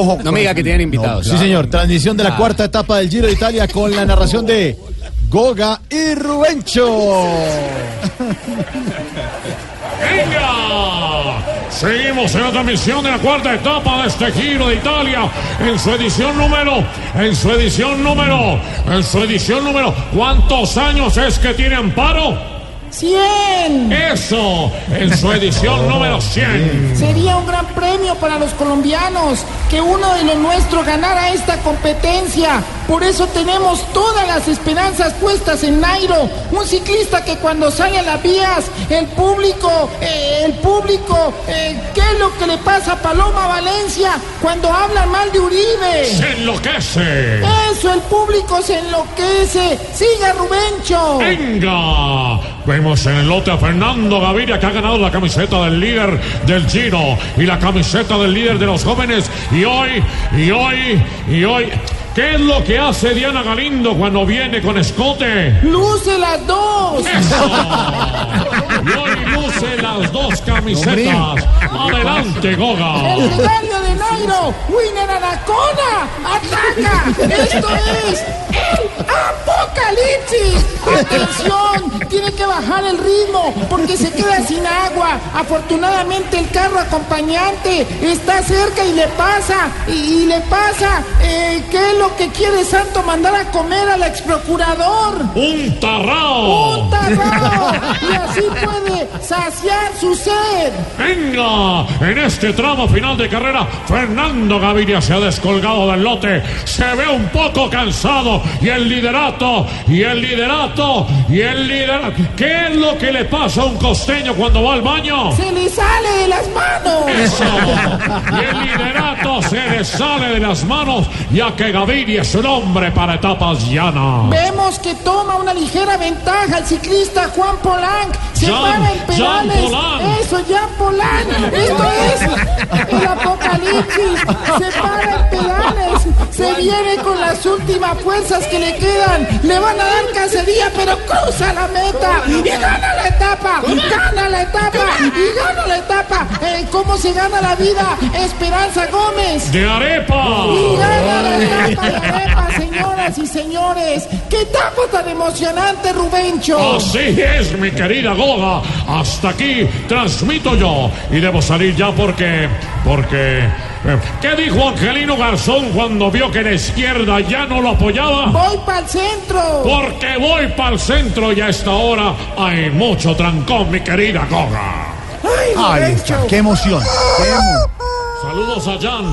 Ojo, no me diga que tienen invitados. Sí, señor. Transmisión de la cuarta etapa del Giro de Italia con la narración de Goga y Rubencho. ¡Venga! Seguimos en la transmisión de la cuarta etapa de este Giro de Italia en su edición número, en su edición número, en su edición número. ¿Cuántos años es que tiene Amparo? 100. Eso, en su edición número 100. Sería un gran premio para los colombianos que uno de los nuestros ganara esta competencia. Por eso tenemos todas las esperanzas puestas en Nairo, un ciclista que cuando sale a las vías, el público, eh, el público, eh, ¿qué es lo que le pasa a Paloma Valencia cuando habla mal de Uribe? Enloquece. Eso, el público se enloquece. Siga Rubencho. Venga. Vemos en el lote a Fernando Gaviria que ha ganado la camiseta del líder del Giro y la camiseta del líder de los jóvenes. Y hoy, y hoy, y hoy. ¿Qué es lo que hace Diana Galindo cuando viene con escote? Luce las dos. ¡Eso! Y hoy luce las dos camisetas. Adelante, Goga. Nairo. Winner Anacona. Ataca. Esto es el apocalipsis. Atención. Tiene que bajar el ritmo porque se queda sin agua. Afortunadamente el carro acompañante está cerca y le pasa. Y, y le pasa. Eh, ¿Qué es lo que quiere Santo mandar a comer al ex procurador? Un tarrao. ¡Un tarrao! Y así puede saciar su sed. Venga, en este tramo final de carrera, Fernando Gaviria se ha descolgado del lote, se ve un poco cansado y el liderato, y el liderato, y el liderato. ¿Qué es lo que le pasa a un costeño cuando va al baño? Se le sale de las manos. Eso. Y el liderato se le sale de las manos, ya que Gaviria es un hombre para etapas llanas. Vemos que toma una ligera ventaja el ciclista Juan Polanc. Se Jean- para en Jean pedales. Polanc. Eso, Jean Polanc. Esto es el apocalipsis. Se para en pedales. Se viene con las últimas fuerzas que le quedan. Le van a dar cacería, pero cruza la meta. Y gana la ¿Cómo se gana la vida? Esperanza Gómez. De arepa. Y gana la etapa de Arepa, señoras y señores. ¡Qué etapa tan emocionante, Rubencho! Así es, mi querida Goga. Hasta aquí transmito yo. Y debo salir ya porque. Porque. eh, ¿Qué dijo Angelino Garzón cuando vio que la izquierda ya no lo apoyaba? Voy para el centro. Porque voy para el centro y a esta hora hay mucho trancón, mi querida Goga. Ahí está. ¡Qué emoción! ¡Qué emoción! Saludos a Jan.